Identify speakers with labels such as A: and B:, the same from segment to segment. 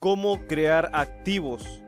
A: ¿Cómo crear activos?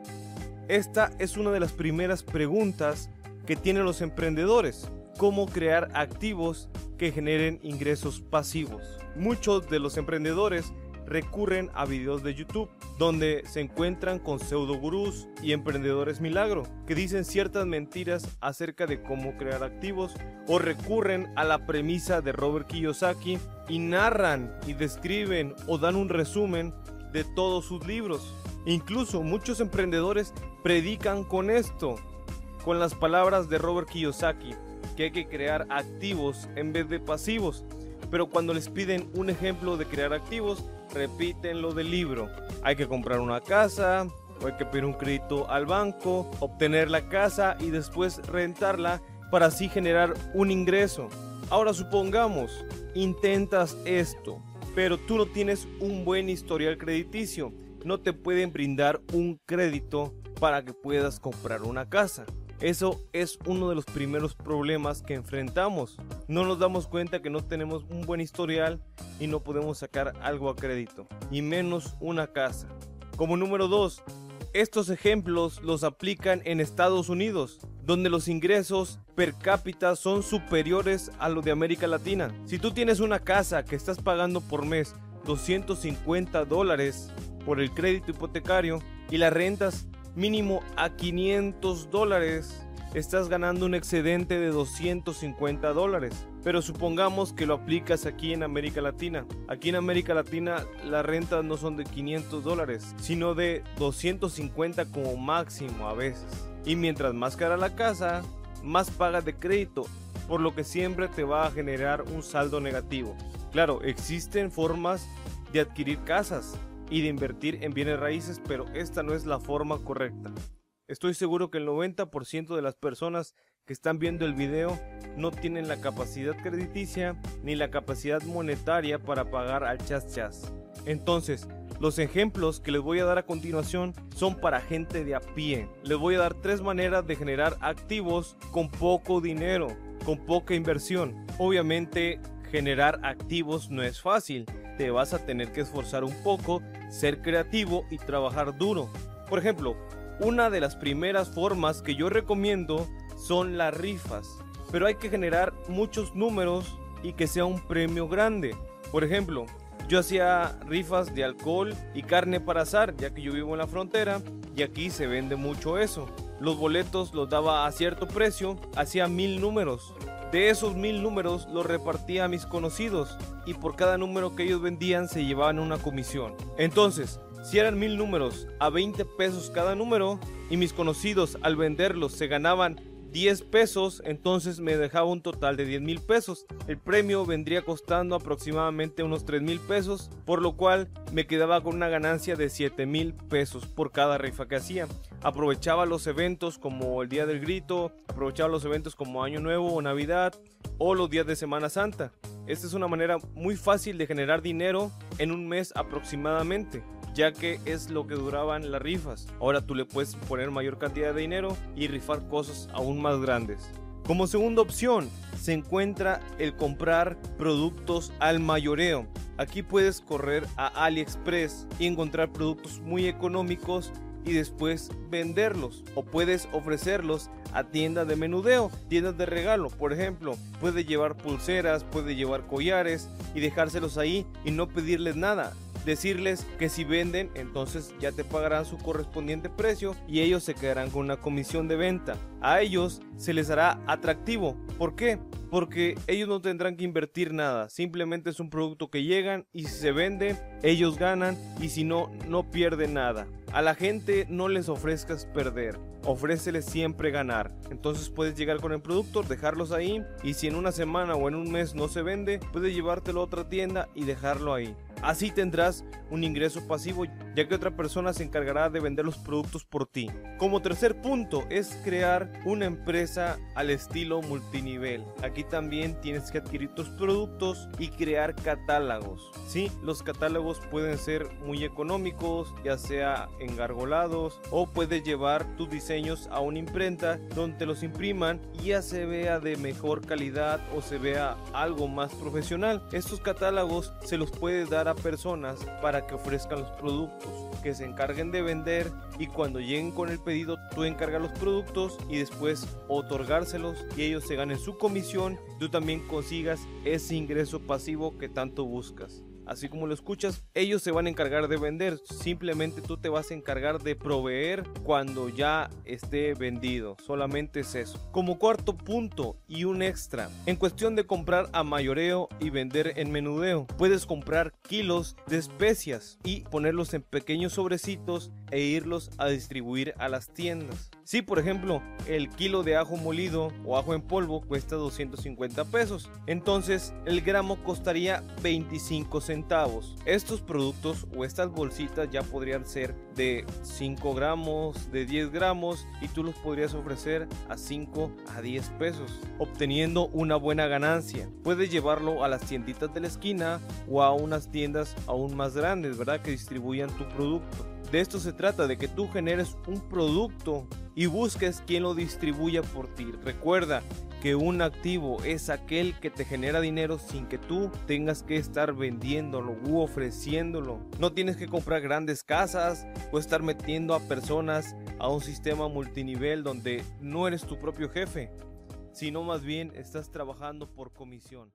A: Esta es una de las primeras preguntas que tienen los emprendedores. ¿Cómo crear activos que generen ingresos pasivos? Muchos de los emprendedores recurren a videos de YouTube donde se encuentran con pseudo gurús y emprendedores milagro que dicen ciertas mentiras acerca de cómo crear activos o recurren a la premisa de Robert Kiyosaki y narran y describen o dan un resumen de todos sus libros. Incluso muchos emprendedores predican con esto, con las palabras de Robert Kiyosaki, que hay que crear activos en vez de pasivos. Pero cuando les piden un ejemplo de crear activos, repiten lo del libro. Hay que comprar una casa, o hay que pedir un crédito al banco, obtener la casa y después rentarla para así generar un ingreso. Ahora supongamos, intentas esto, pero tú no tienes un buen historial crediticio. No te pueden brindar un crédito para que puedas comprar una casa. Eso es uno de los primeros problemas que enfrentamos. No nos damos cuenta que no tenemos un buen historial y no podemos sacar algo a crédito, y menos una casa. Como número 2, estos ejemplos los aplican en Estados Unidos, donde los ingresos per cápita son superiores a los de América Latina. Si tú tienes una casa que estás pagando por mes 250 dólares por el crédito hipotecario y la rentas mínimo a 500 dólares, estás ganando un excedente de 250 dólares. Pero supongamos que lo aplicas aquí en América Latina. Aquí en América Latina las rentas no son de 500 dólares, sino de 250 como máximo a veces. Y mientras más cara la casa, más pagas de crédito, por lo que siempre te va a generar un saldo negativo. Claro, existen formas de adquirir casas, y de invertir en bienes raíces, pero esta no es la forma correcta. Estoy seguro que el 90% de las personas que están viendo el video no tienen la capacidad crediticia ni la capacidad monetaria para pagar al chas chas. Entonces, los ejemplos que les voy a dar a continuación son para gente de a pie. Les voy a dar tres maneras de generar activos con poco dinero, con poca inversión. Obviamente, generar activos no es fácil. Te vas a tener que esforzar un poco ser creativo y trabajar duro. Por ejemplo, una de las primeras formas que yo recomiendo son las rifas, pero hay que generar muchos números y que sea un premio grande. Por ejemplo, yo hacía rifas de alcohol y carne para azar, ya que yo vivo en la frontera y aquí se vende mucho eso. Los boletos los daba a cierto precio, hacía mil números. De esos mil números los repartía a mis conocidos y por cada número que ellos vendían se llevaban una comisión. Entonces, si eran mil números a 20 pesos cada número y mis conocidos al venderlos se ganaban 10 pesos, entonces me dejaba un total de 10 mil pesos. El premio vendría costando aproximadamente unos 3 mil pesos, por lo cual me quedaba con una ganancia de 7 mil pesos por cada rifa que hacía. Aprovechaba los eventos como el Día del Grito, aprovechaba los eventos como Año Nuevo o Navidad o los días de Semana Santa. Esta es una manera muy fácil de generar dinero en un mes aproximadamente ya que es lo que duraban las rifas. Ahora tú le puedes poner mayor cantidad de dinero y rifar cosas aún más grandes. Como segunda opción se encuentra el comprar productos al mayoreo. Aquí puedes correr a AliExpress y encontrar productos muy económicos y después venderlos o puedes ofrecerlos a tiendas de menudeo, tiendas de regalo, por ejemplo, puedes llevar pulseras, puedes llevar collares y dejárselos ahí y no pedirles nada decirles que si venden, entonces ya te pagarán su correspondiente precio y ellos se quedarán con una comisión de venta. A ellos se les hará atractivo. ¿Por qué? Porque ellos no tendrán que invertir nada, simplemente es un producto que llegan y si se vende, ellos ganan y si no, no pierden nada. A la gente no les ofrezcas perder, ofréceles siempre ganar. Entonces puedes llegar con el producto, dejarlos ahí y si en una semana o en un mes no se vende, puedes llevártelo a otra tienda y dejarlo ahí. Así tendrás un ingreso pasivo ya que otra persona se encargará de vender los productos por ti. Como tercer punto es crear una empresa al estilo multinivel. Aquí también tienes que adquirir tus productos y crear catálogos. Sí, los catálogos pueden ser muy económicos, ya sea engargolados o puedes llevar tus diseños a una imprenta donde los impriman y ya se vea de mejor calidad o se vea algo más profesional. Estos catálogos se los puedes dar personas para que ofrezcan los productos, que se encarguen de vender y cuando lleguen con el pedido tú encargas los productos y después otorgárselos y ellos se ganen su comisión, tú también consigas ese ingreso pasivo que tanto buscas así como lo escuchas, ellos se van a encargar de vender, simplemente tú te vas a encargar de proveer cuando ya esté vendido, solamente es eso. Como cuarto punto y un extra, en cuestión de comprar a mayoreo y vender en menudeo, puedes comprar kilos de especias y ponerlos en pequeños sobrecitos e irlos a distribuir a las tiendas. Si por ejemplo el kilo de ajo molido o ajo en polvo cuesta 250 pesos, entonces el gramo costaría 25 centavos. Estos productos o estas bolsitas ya podrían ser de 5 gramos, de 10 gramos y tú los podrías ofrecer a 5 a 10 pesos, obteniendo una buena ganancia. Puedes llevarlo a las tienditas de la esquina o a unas tiendas aún más grandes, ¿verdad? Que distribuyan tu producto. De esto se trata, de que tú generes un producto y busques quien lo distribuya por ti. Recuerda que un activo es aquel que te genera dinero sin que tú tengas que estar vendiéndolo u ofreciéndolo. No tienes que comprar grandes casas o estar metiendo a personas a un sistema multinivel donde no eres tu propio jefe, sino más bien estás trabajando por comisión.